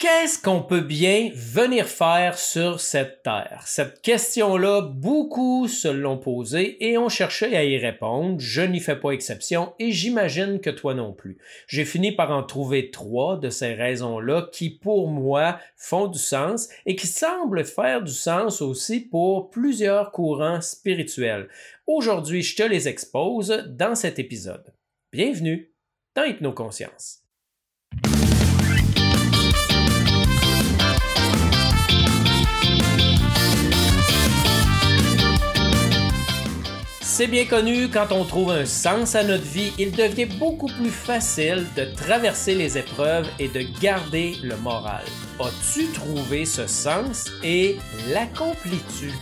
Qu'est-ce qu'on peut bien venir faire sur cette terre? Cette question-là, beaucoup se l'ont posée et ont cherché à y répondre. Je n'y fais pas exception et j'imagine que toi non plus. J'ai fini par en trouver trois de ces raisons-là qui, pour moi, font du sens et qui semblent faire du sens aussi pour plusieurs courants spirituels. Aujourd'hui, je te les expose dans cet épisode. Bienvenue dans Hypnoconscience. C'est bien connu, quand on trouve un sens à notre vie, il devient beaucoup plus facile de traverser les épreuves et de garder le moral. As-tu trouvé ce sens et l'accomplis-tu?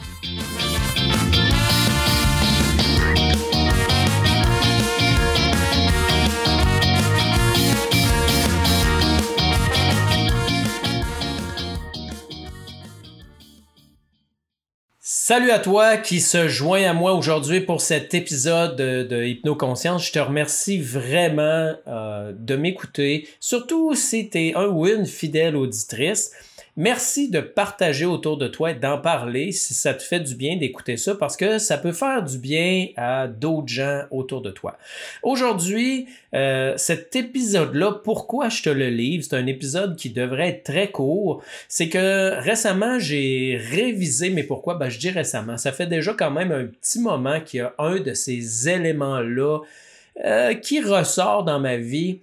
Salut à toi qui se joint à moi aujourd'hui pour cet épisode de, Hypnoconscience. Je te remercie vraiment euh, de m'écouter, surtout si tu es un ou une fidèle auditrice. Merci de partager autour de toi et d'en parler si ça te fait du bien d'écouter ça parce que ça peut faire du bien à d'autres gens autour de toi. Aujourd'hui, euh, cet épisode-là, pourquoi je te le livre, c'est un épisode qui devrait être très court. C'est que récemment, j'ai révisé, mais pourquoi? Ben, je dis récemment. Ça fait déjà quand même un petit moment qu'il y a un de ces éléments-là euh, qui ressort dans ma vie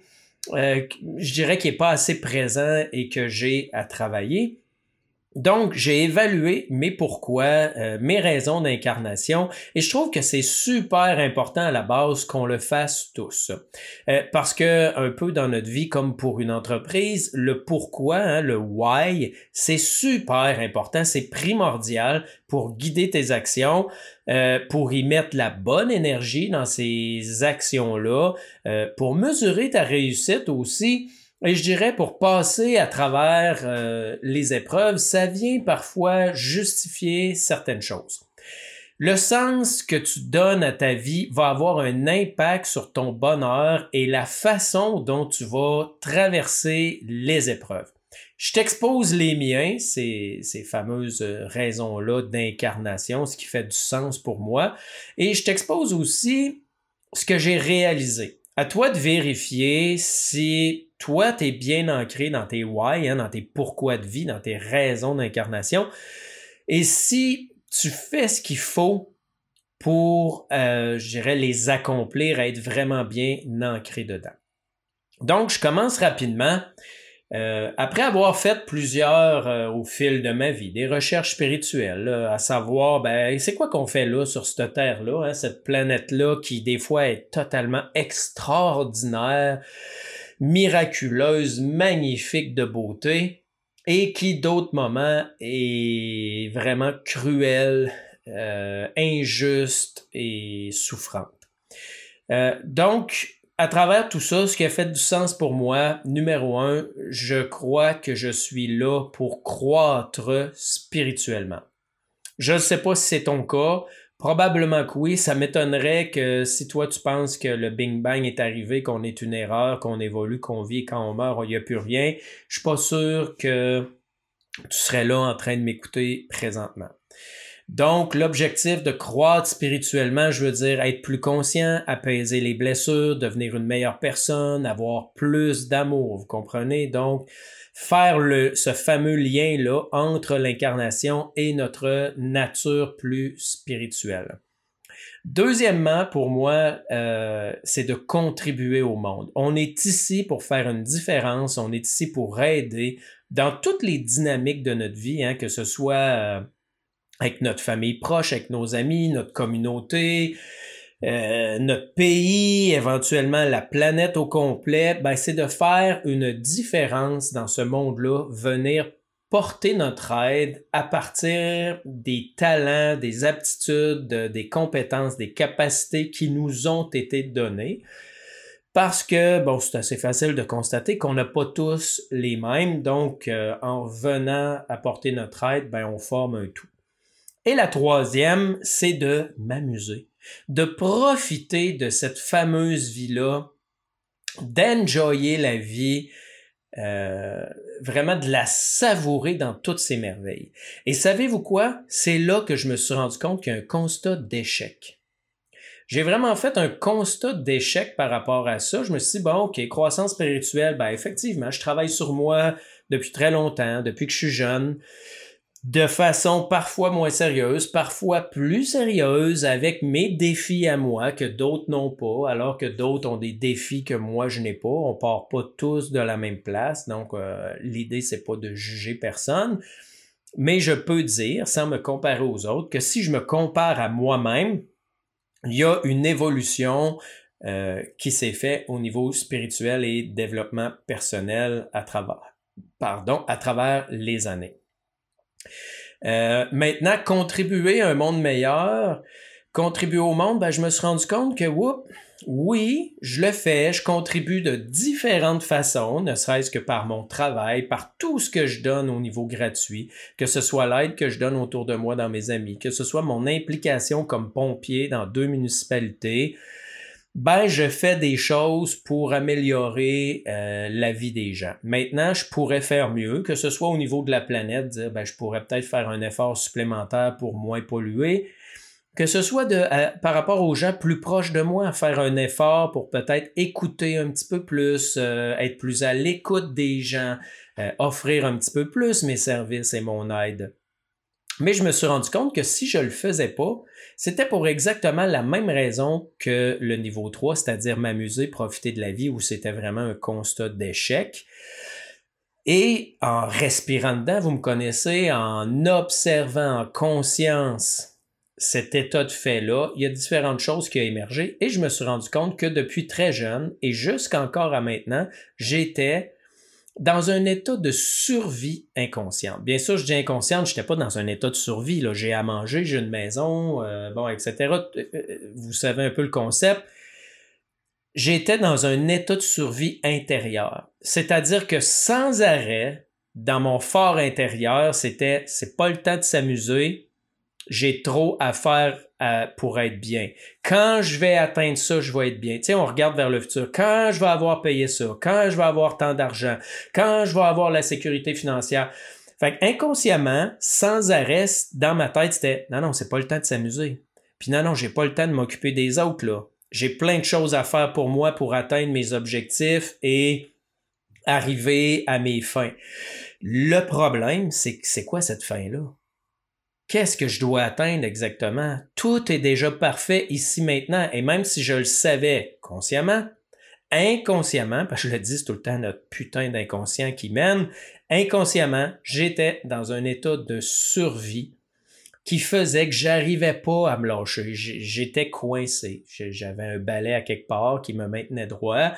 euh, je dirais qu'il n'est pas assez présent et que j'ai à travailler. Donc, j'ai évalué mes pourquoi, euh, mes raisons d'incarnation, et je trouve que c'est super important à la base qu'on le fasse tous. Euh, parce que un peu dans notre vie, comme pour une entreprise, le pourquoi, hein, le why, c'est super important, c'est primordial pour guider tes actions, euh, pour y mettre la bonne énergie dans ces actions-là, pour mesurer ta réussite aussi. Et je dirais pour passer à travers euh, les épreuves, ça vient parfois justifier certaines choses. Le sens que tu donnes à ta vie va avoir un impact sur ton bonheur et la façon dont tu vas traverser les épreuves. Je t'expose les miens, ces, ces fameuses raisons-là d'incarnation, ce qui fait du sens pour moi, et je t'expose aussi ce que j'ai réalisé. À toi de vérifier si toi, tu es bien ancré dans tes why, hein, dans tes pourquoi de vie, dans tes raisons d'incarnation. Et si tu fais ce qu'il faut pour, euh, je dirais, les accomplir, être vraiment bien ancré dedans. Donc, je commence rapidement. Euh, après avoir fait plusieurs euh, au fil de ma vie, des recherches spirituelles, à savoir, ben, c'est quoi qu'on fait là sur cette terre-là, hein, cette planète-là qui des fois est totalement extraordinaire, miraculeuse, magnifique de beauté, et qui d'autres moments est vraiment cruelle, euh, injuste et souffrante. Euh, donc, à travers tout ça, ce qui a fait du sens pour moi, numéro un, je crois que je suis là pour croître spirituellement. Je ne sais pas si c'est ton cas. Probablement que oui. Ça m'étonnerait que si toi tu penses que le Bing Bang est arrivé, qu'on est une erreur, qu'on évolue, qu'on vit, quand on meurt, il n'y a plus rien. Je suis pas sûr que tu serais là en train de m'écouter présentement. Donc, l'objectif de croître spirituellement, je veux dire être plus conscient, apaiser les blessures, devenir une meilleure personne, avoir plus d'amour, vous comprenez? Donc, faire le, ce fameux lien-là entre l'incarnation et notre nature plus spirituelle. Deuxièmement, pour moi, euh, c'est de contribuer au monde. On est ici pour faire une différence, on est ici pour aider dans toutes les dynamiques de notre vie, hein, que ce soit euh, avec notre famille proche, avec nos amis, notre communauté, euh, notre pays, éventuellement la planète au complet, ben, c'est de faire une différence dans ce monde-là, venir porter notre aide à partir des talents, des aptitudes, des compétences, des capacités qui nous ont été données. Parce que, bon, c'est assez facile de constater qu'on n'a pas tous les mêmes, donc euh, en venant apporter notre aide, ben, on forme un tout. Et la troisième, c'est de m'amuser de profiter de cette fameuse vie-là, d'enjoyer la vie euh, vraiment de la savourer dans toutes ses merveilles. Et savez-vous quoi? C'est là que je me suis rendu compte qu'il y a un constat d'échec. J'ai vraiment fait un constat d'échec par rapport à ça. Je me suis dit, bon, OK, croissance spirituelle, ben effectivement, je travaille sur moi depuis très longtemps, depuis que je suis jeune de façon parfois moins sérieuse, parfois plus sérieuse avec mes défis à moi que d'autres n'ont pas, alors que d'autres ont des défis que moi je n'ai pas. On part pas tous de la même place, donc euh, l'idée c'est pas de juger personne, mais je peux dire, sans me comparer aux autres, que si je me compare à moi-même, il y a une évolution euh, qui s'est faite au niveau spirituel et développement personnel à travers, pardon, à travers les années. Euh, maintenant, contribuer à un monde meilleur, contribuer au monde, ben, je me suis rendu compte que, oui, je le fais, je contribue de différentes façons, ne serait-ce que par mon travail, par tout ce que je donne au niveau gratuit, que ce soit l'aide que je donne autour de moi dans mes amis, que ce soit mon implication comme pompier dans deux municipalités, ben je fais des choses pour améliorer euh, la vie des gens. Maintenant, je pourrais faire mieux, que ce soit au niveau de la planète, dire ben je pourrais peut-être faire un effort supplémentaire pour moins polluer, que ce soit de euh, par rapport aux gens plus proches de moi, faire un effort pour peut-être écouter un petit peu plus, euh, être plus à l'écoute des gens, offrir un petit peu plus mes services et mon aide. Mais je me suis rendu compte que si je le faisais pas, c'était pour exactement la même raison que le niveau 3, c'est-à-dire m'amuser, profiter de la vie où c'était vraiment un constat d'échec. Et en respirant dedans, vous me connaissez, en observant en conscience cet état de fait-là, il y a différentes choses qui ont émergé et je me suis rendu compte que depuis très jeune et jusqu'encore à maintenant, j'étais dans un état de survie inconsciente. Bien sûr, je dis inconsciente, je n'étais pas dans un état de survie. Là. J'ai à manger, j'ai une maison, euh, bon, etc. Euh, euh, vous savez un peu le concept. J'étais dans un état de survie intérieur. C'est-à-dire que sans arrêt, dans mon fort intérieur, c'était c'est pas le temps de s'amuser, j'ai trop à faire pour être bien. Quand je vais atteindre ça, je vais être bien. Tu sais, on regarde vers le futur. Quand je vais avoir payé ça, quand je vais avoir tant d'argent, quand je vais avoir la sécurité financière? Fait inconsciemment, sans arrêt, dans ma tête, c'était non, non, c'est pas le temps de s'amuser. Puis non, non, j'ai pas le temps de m'occuper des autres, là. J'ai plein de choses à faire pour moi pour atteindre mes objectifs et arriver à mes fins. Le problème, c'est c'est quoi cette fin-là? Qu'est-ce que je dois atteindre exactement? Tout est déjà parfait ici maintenant, et même si je le savais consciemment, inconsciemment, parce que je le dis tout le temps, notre putain d'inconscient qui mène, inconsciemment, j'étais dans un état de survie qui faisait que j'arrivais pas à me lâcher. J'étais coincé. J'avais un balai à quelque part qui me maintenait droit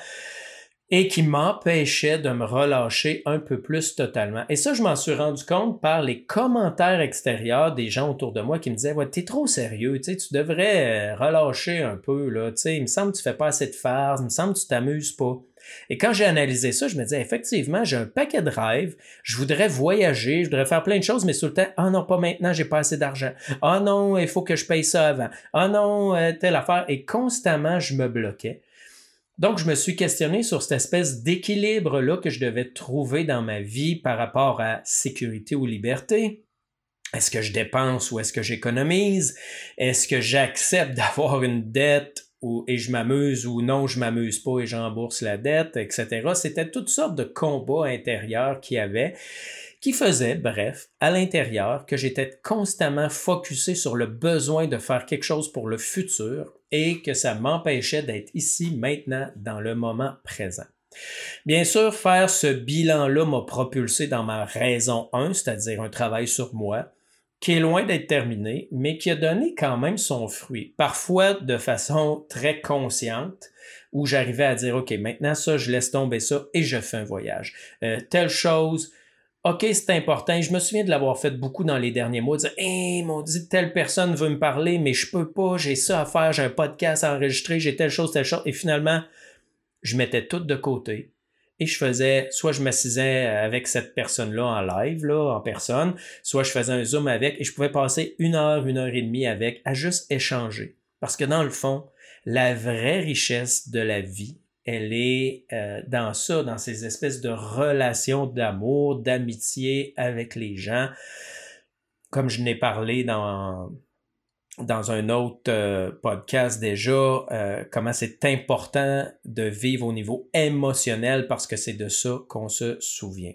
et qui m'empêchait de me relâcher un peu plus totalement. Et ça, je m'en suis rendu compte par les commentaires extérieurs des gens autour de moi qui me disaient Ouais, t'es trop sérieux, tu tu devrais euh, relâcher un peu, là, il me semble que tu fais pas assez de farce, il me semble que tu t'amuses pas. Et quand j'ai analysé ça, je me disais, effectivement, j'ai un paquet de rêves, je voudrais voyager, je voudrais faire plein de choses, mais tout le temps, ah non, pas maintenant, j'ai pas assez d'argent. Ah non, il faut que je paye ça avant. Ah non, euh, telle affaire. Et constamment, je me bloquais. Donc, je me suis questionné sur cette espèce d'équilibre-là que je devais trouver dans ma vie par rapport à sécurité ou liberté. Est-ce que je dépense ou est-ce que j'économise? Est-ce que j'accepte d'avoir une dette ou, et je m'amuse ou non, je m'amuse pas et j'embourse la dette, etc. C'était toutes sortes de combats intérieurs qu'il y avait qui faisait, bref, à l'intérieur, que j'étais constamment focusé sur le besoin de faire quelque chose pour le futur et que ça m'empêchait d'être ici maintenant dans le moment présent. Bien sûr, faire ce bilan-là m'a propulsé dans ma raison 1, c'est-à-dire un travail sur moi, qui est loin d'être terminé, mais qui a donné quand même son fruit, parfois de façon très consciente, où j'arrivais à dire, OK, maintenant ça, je laisse tomber ça et je fais un voyage. Euh, telle chose, OK, c'est important. Je me souviens de l'avoir fait beaucoup dans les derniers mois, de dire Hey, mon dit telle personne veut me parler, mais je peux pas, j'ai ça à faire, j'ai un podcast à enregistrer, j'ai telle chose, telle chose. Et finalement, je mettais tout de côté. Et je faisais, soit je m'assisais avec cette personne-là en live, là, en personne, soit je faisais un zoom avec et je pouvais passer une heure, une heure et demie avec à juste échanger. Parce que dans le fond, la vraie richesse de la vie, elle est euh, dans ça, dans ces espèces de relations d'amour, d'amitié avec les gens. Comme je n'ai parlé dans, un autre euh, podcast déjà, euh, comment c'est important de vivre au niveau émotionnel parce que c'est de ça qu'on se souvient.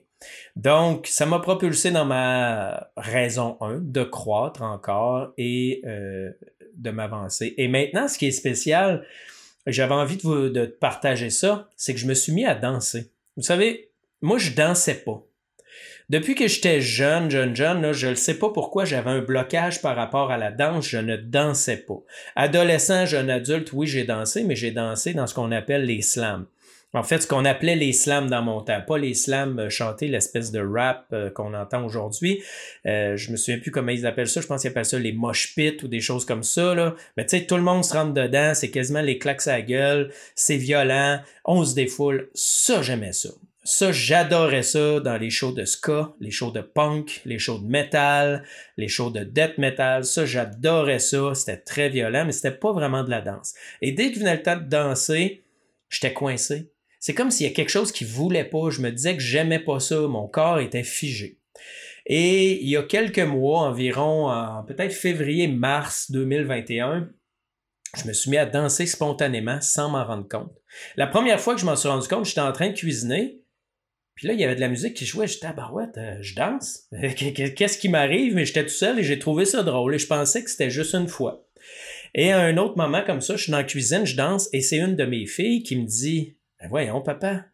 Donc, ça m'a propulsé dans ma raison 1 de croître encore et de m'avancer. Et maintenant, ce qui est spécial, j'avais envie de, vous, de partager ça, c'est que je me suis mis à danser. Vous savez, moi, je dansais pas. Depuis que j'étais jeune, jeune, jeune, je ne sais pas pourquoi j'avais un blocage par rapport à la danse, je ne dansais pas. Adolescent, jeune adulte, oui, j'ai dansé, mais j'ai dansé dans ce qu'on appelle les slams. En fait, ce qu'on appelait les slams dans mon temps, pas les slams euh, chanter l'espèce de rap euh, qu'on entend aujourd'hui. Euh, je me souviens plus comment ils appellent ça. Je pense qu'ils appellent ça les mosh pits ou des choses comme ça. Là. Mais tu sais, tout le monde se rentre dedans. C'est quasiment les claques à la gueule. C'est violent. On se défoule. Ça, j'aimais ça. Ça, j'adorais ça dans les shows de ska, les shows de punk, les shows de metal, les shows de death metal. Ça, j'adorais ça. C'était très violent, mais c'était pas vraiment de la danse. Et dès que venait le temps de danser, j'étais coincé c'est comme s'il y a quelque chose qui voulait pas. Je me disais que j'aimais pas ça. Mon corps était figé. Et il y a quelques mois, environ peut-être février-mars 2021, je me suis mis à danser spontanément sans m'en rendre compte. La première fois que je m'en suis rendu compte, j'étais en train de cuisiner. Puis là, il y avait de la musique qui jouait. J'étais à barouette, euh, je danse. Qu'est-ce qui m'arrive? Mais j'étais tout seul et j'ai trouvé ça drôle. Et je pensais que c'était juste une fois. Et à un autre moment comme ça, je suis dans la cuisine, je danse et c'est une de mes filles qui me dit ben voyons, papa,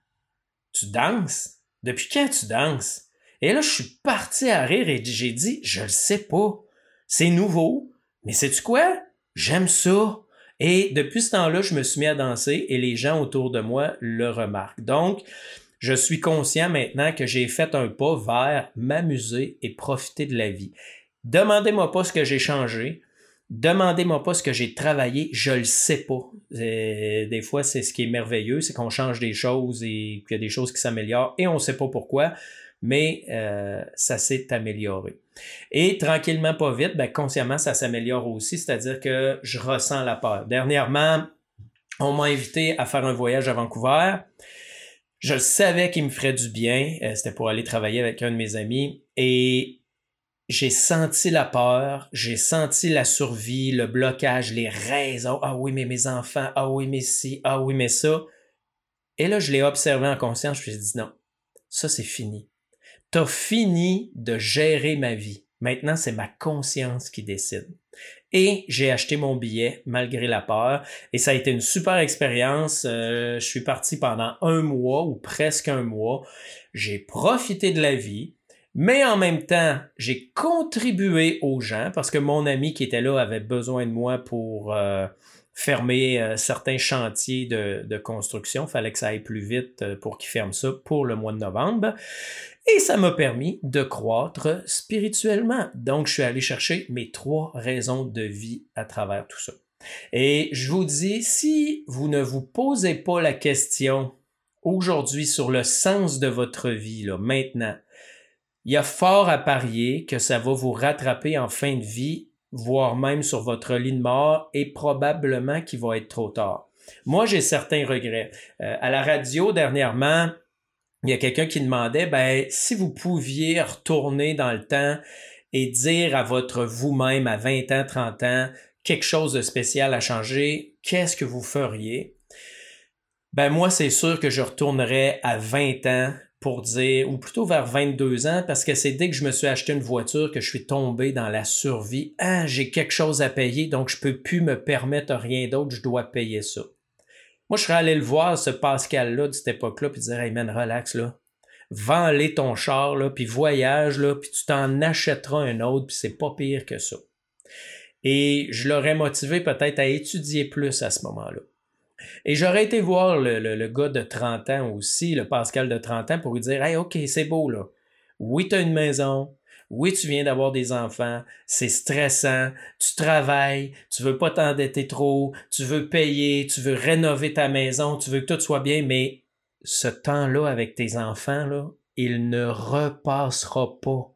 tu danses? Depuis quand tu danses? Et là, je suis parti à rire et j'ai dit, je le sais pas. C'est nouveau, mais sais-tu quoi? J'aime ça. Et depuis ce temps-là, je me suis mis à danser et les gens autour de moi le remarquent. Donc, je suis conscient maintenant que j'ai fait un pas vers m'amuser et profiter de la vie. Demandez-moi pas ce que j'ai changé. Demandez-moi pas ce que j'ai travaillé, je le sais pas. des fois, c'est ce qui est merveilleux, c'est qu'on change des choses et qu'il y a des choses qui s'améliorent et on ne sait pas pourquoi, mais euh, ça s'est amélioré. Et tranquillement, pas vite, ben, consciemment, ça s'améliore aussi, c'est-à-dire que je ressens la peur. Dernièrement, on m'a invité à faire un voyage à Vancouver. Je savais qu'il me ferait du bien. Euh, c'était pour aller travailler avec un de mes amis. Et j'ai senti la peur, j'ai senti la survie, le blocage, les raisons. Ah oui, mais mes enfants, ah oui, mais si, ah oui, mais ça. Et là, je l'ai observé en conscience, je me suis dit non, ça c'est fini. T'as fini de gérer ma vie. Maintenant, c'est ma conscience qui décide. Et j'ai acheté mon billet malgré la peur. Et ça a été une super expérience. Euh, je suis parti pendant un mois ou presque un mois. J'ai profité de la vie. Mais en même temps, j'ai contribué aux gens parce que mon ami qui était là avait besoin de moi pour euh, fermer euh, certains chantiers de, construction. Il fallait que ça aille plus vite euh, pour qu'il ferme ça pour le mois de novembre. Et ça m'a permis de croître spirituellement. Donc, je suis allé chercher mes trois raisons de vie à travers tout ça. Et je vous dis, si vous ne vous posez pas la question aujourd'hui sur le sens de votre vie, là, maintenant, il y a fort à parier que ça va vous rattraper en fin de vie, voire même sur votre lit de mort, et probablement qu'il va être trop tard. Moi, j'ai certains regrets. Euh, à la radio, dernièrement, il y a quelqu'un qui demandait, ben, si vous pouviez retourner dans le temps et dire à votre vous-même à 20 ans, 30 ans, quelque chose de spécial à changer, qu'est-ce que vous feriez? Ben, moi, c'est sûr que je retournerais à 20 ans pour dire, ou plutôt vers 22 ans, parce que c'est dès que je me suis acheté une voiture que je suis tombé dans la survie. Ah, j'ai quelque chose à payer, donc je peux plus me permettre rien d'autre, je dois payer ça. Moi, je serais allé le voir, ce Pascal-là, de cette époque-là, puis dire, hey man, relax, là. Vends-les ton char, là, puis voyage, là, puis tu t'en achèteras un autre, puis c'est pas pire que ça. Et je l'aurais motivé peut-être à étudier plus à ce moment-là. Et j'aurais été voir le, le, gars de 30 ans aussi, le Pascal de 30 ans, pour lui dire Hey, OK, c'est beau, là. Oui, tu as une maison. Oui, tu viens d'avoir des enfants. C'est stressant. Tu travailles. Tu veux pas t'endetter trop. Tu veux payer. Tu veux rénover ta maison. Tu veux que tout soit bien. Mais ce temps-là avec tes enfants, là, il ne repassera pas.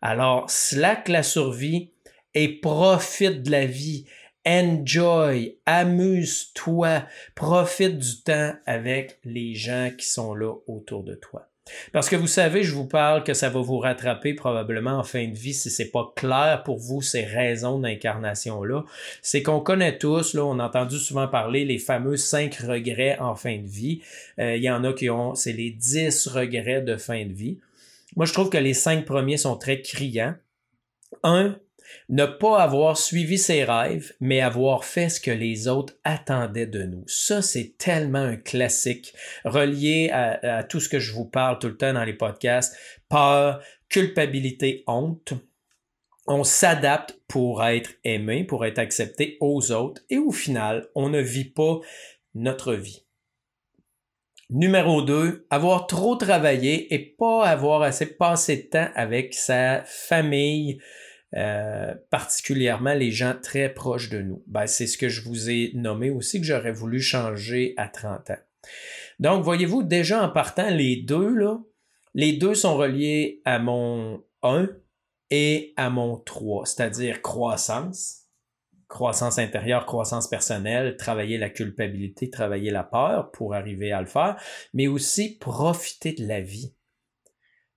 Alors, slack la survie et profite de la vie enjoy, amuse-toi, profite du temps avec les gens qui sont là autour de toi. Parce que vous savez, je vous parle que ça va vous rattraper probablement en fin de vie si c'est pas clair pour vous ces raisons d'incarnation-là. C'est qu'on connaît tous, là, on a entendu souvent parler les fameux cinq regrets en fin de vie. Euh, il y en a qui ont, c'est les dix regrets de fin de vie. Moi, je trouve que les cinq premiers sont très criants. Un, ne pas avoir suivi ses rêves, mais avoir fait ce que les autres attendaient de nous. Ça, c'est tellement un classique relié à, tout ce que je vous parle tout le temps dans les podcasts. Peur, culpabilité, honte. On s'adapte pour être aimé, pour être accepté aux autres et au final, on ne vit pas notre vie. Numéro 2, avoir trop travaillé et pas avoir assez passé de temps avec sa famille, euh, particulièrement les gens très proches de nous. Ben, c'est ce que je vous ai nommé aussi que j'aurais voulu changer à 30 ans. Donc, voyez-vous, déjà en partant, les deux, là, les deux sont reliés à mon 1 et à mon 3, c'est-à-dire croissance, croissance intérieure, croissance personnelle, travailler la culpabilité, travailler la peur pour arriver à le faire, mais aussi profiter de la vie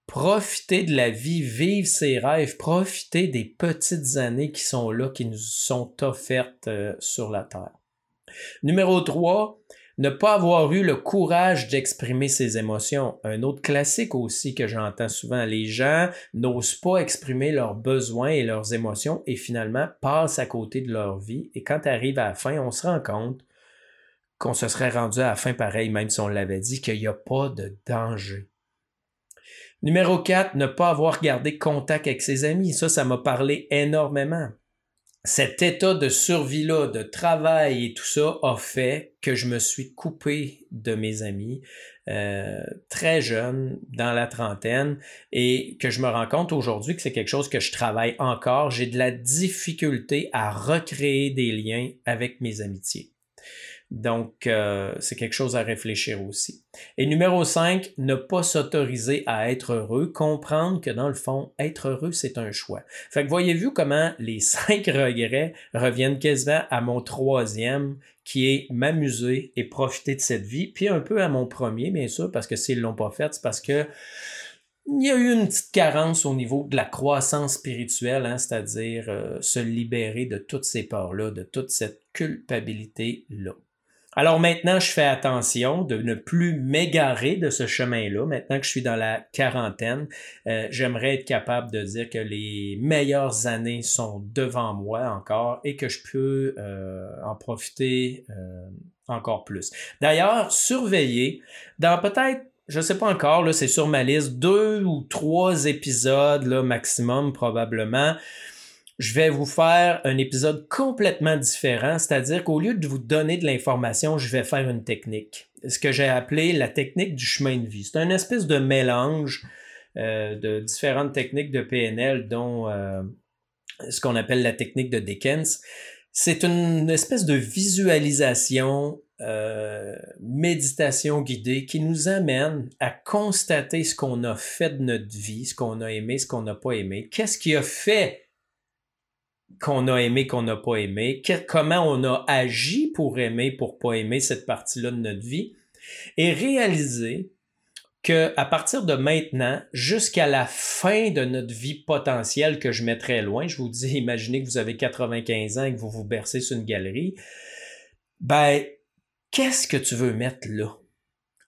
profiter de la vie, vivre ses rêves, profiter des petites années qui sont là, qui nous sont offertes euh, sur la Terre. Numéro 3, ne pas avoir eu le courage d'exprimer ses émotions. Un autre classique aussi que j'entends souvent, les gens n'osent pas exprimer leurs besoins et leurs émotions et finalement passent à côté de leur vie. Et quand arrive à la fin, on se rend compte qu'on se serait rendu à la fin pareil, même si on l'avait dit, qu'il n'y a pas de danger. Numéro 4, ne pas avoir gardé contact avec ses amis. Ça, ça m'a parlé énormément. Cet état de survie-là, de travail et tout ça a fait que je me suis coupé de mes amis euh, très jeune, dans la trentaine, et que je me rends compte aujourd'hui que c'est quelque chose que je travaille encore. J'ai de la difficulté à recréer des liens avec mes amitiés. Donc, euh, c'est quelque chose à réfléchir aussi. Et numéro 5, ne pas s'autoriser à être heureux, comprendre que dans le fond, être heureux, c'est un choix. Fait que voyez-vous comment les cinq regrets reviennent quasiment à mon troisième, qui est m'amuser et profiter de cette vie, puis un peu à mon premier, bien sûr, parce que s'ils l'ont pas fait, c'est parce que il y a eu une petite carence au niveau de la croissance spirituelle, hein, c'est-à-dire euh, se libérer de toutes ces peurs-là, de toute cette culpabilité-là. Alors maintenant, je fais attention de ne plus m'égarer de ce chemin-là. Maintenant que je suis dans la quarantaine, euh, j'aimerais être capable de dire que les meilleures années sont devant moi encore et que je peux euh, en profiter euh, encore plus. D'ailleurs, surveillez dans peut-être je sais pas encore, là, c'est sur ma liste, deux ou trois épisodes, là, maximum, probablement je vais vous faire un épisode complètement différent, c'est-à-dire qu'au lieu de vous donner de l'information, je vais faire une technique. Ce que j'ai appelé la technique du chemin de vie. C'est un espèce de mélange euh, de différentes techniques de PNL, dont euh, ce qu'on appelle la technique de Dickens. C'est une espèce de visualisation, euh, méditation guidée qui nous amène à constater ce qu'on a fait de notre vie, ce qu'on a aimé, ce qu'on n'a pas aimé, qu'est-ce qui a fait qu'on a aimé, qu'on n'a pas aimé, comment on a agi pour aimer, pour pas aimer cette partie-là de notre vie, et réaliser que à partir de maintenant jusqu'à la fin de notre vie potentielle que je mettrai loin, je vous dis, imaginez que vous avez 95 ans et que vous vous bercez sur une galerie, ben, qu'est-ce que tu veux mettre là?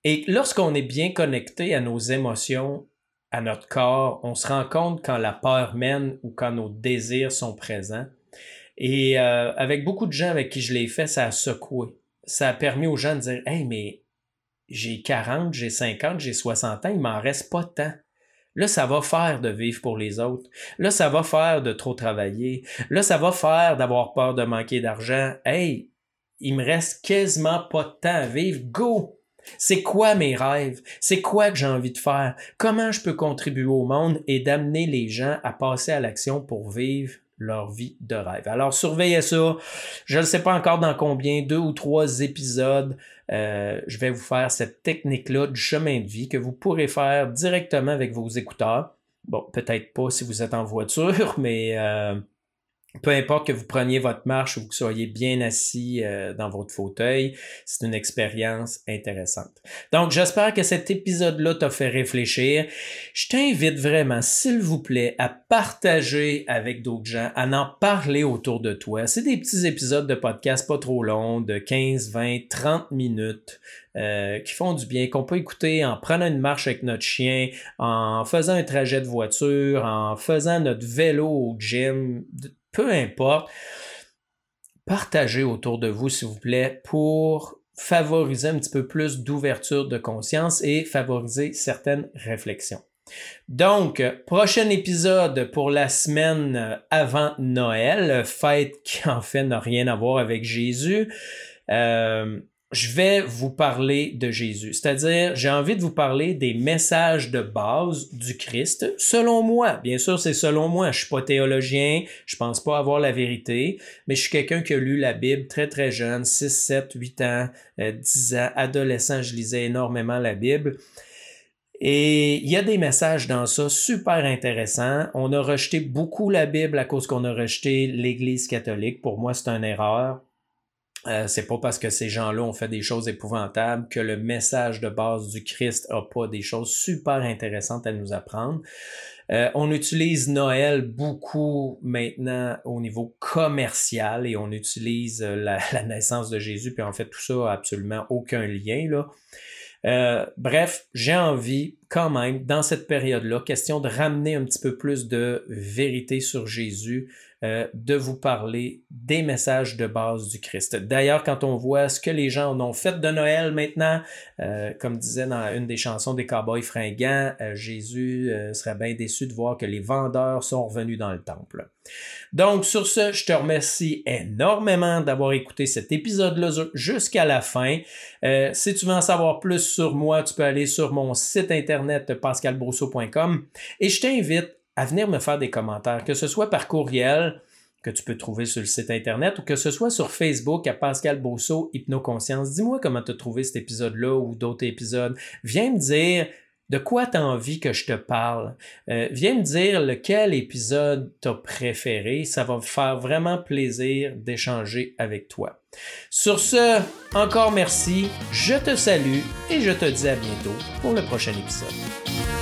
Et lorsqu'on est bien connecté à nos émotions à notre corps, on se rend compte quand la peur mène ou quand nos désirs sont présents. Et euh, avec beaucoup de gens avec qui je l'ai fait, ça a secoué. Ça a permis aux gens de dire Hey, mais j'ai 40, j'ai 50, j'ai 60 ans, il m'en reste pas tant. Là, ça va faire de vivre pour les autres. Là, ça va faire de trop travailler. Là, ça va faire d'avoir peur de manquer d'argent. Hey, il me reste quasiment pas de temps à vivre. Go! C'est quoi mes rêves? C'est quoi que j'ai envie de faire? Comment je peux contribuer au monde et d'amener les gens à passer à l'action pour vivre leur vie de rêve? Alors surveillez ça. Je ne sais pas encore dans combien, deux ou trois épisodes, euh, je vais vous faire cette technique-là du chemin de vie que vous pourrez faire directement avec vos écouteurs. Bon, peut-être pas si vous êtes en voiture, mais euh, peu importe que vous preniez votre marche ou que vous soyez bien assis euh, dans votre fauteuil, c'est une expérience intéressante. Donc, j'espère que cet épisode-là t'a fait réfléchir. Je t'invite vraiment, s'il vous plaît, à partager avec d'autres gens, à en parler autour de toi. C'est des petits épisodes de podcast pas trop longs, de 15, 20, 30 minutes. Euh, qui font du bien, qu'on peut écouter en prenant une marche avec notre chien, en faisant un trajet de voiture, en faisant notre vélo au gym, peu importe, partagez autour de vous, s'il vous plaît, pour favoriser un petit peu plus d'ouverture de conscience et favoriser certaines réflexions. Donc, prochain épisode pour la semaine avant Noël, fête qui en fait n'a rien à voir avec Jésus. Euh, je vais vous parler de Jésus. C'est-à-dire, j'ai envie de vous parler des messages de base du Christ, selon moi. Bien sûr, c'est selon moi. Je suis pas théologien, je pense pas avoir la vérité, mais je suis quelqu'un qui a lu la Bible très très jeune, 6, 7, 8 ans, 10 euh, ans, adolescent, je lisais énormément la Bible. Et il y a des messages dans ça super intéressants. On a rejeté beaucoup la Bible à cause qu'on a rejeté l'Église catholique. Pour moi, c'est une erreur. Euh, c'est pas parce que ces gens-là ont fait des choses épouvantables que le message de base du Christ a pas des choses super intéressantes à nous apprendre. Euh, on utilise Noël beaucoup maintenant au niveau commercial et on utilise euh, la, naissance de Jésus, puis en fait tout ça a absolument aucun lien là. Bref, j'ai envie quand même, dans cette période-là, question de ramener un petit peu plus de vérité sur Jésus, euh, de vous parler des messages de base du Christ. D'ailleurs, quand on voit ce que les gens en ont fait de Noël maintenant, euh, comme disait dans une des chansons des Cowboys fringants, euh, Jésus serait bien déçu de voir que les vendeurs sont revenus dans le temple. Donc, sur ce, je te remercie énormément d'avoir écouté cet épisode-là jusqu'à la fin. si tu veux en savoir plus sur moi, tu peux aller sur mon site internet pascalbrousseau.com et je t'invite à venir me faire des commentaires, que ce soit par courriel que tu peux trouver sur le site internet ou que ce soit sur Facebook à Pascal Bosso Hypnoconscience. Dis-moi comment tu as trouvé cet épisode-là ou d'autres épisodes. Viens me dire de quoi tu as envie que je te parle? Euh, viens me dire lequel épisode t'as préféré. Ça va me faire vraiment plaisir d'échanger avec toi. Sur ce, encore merci, je te salue et je te dis à bientôt pour le prochain épisode.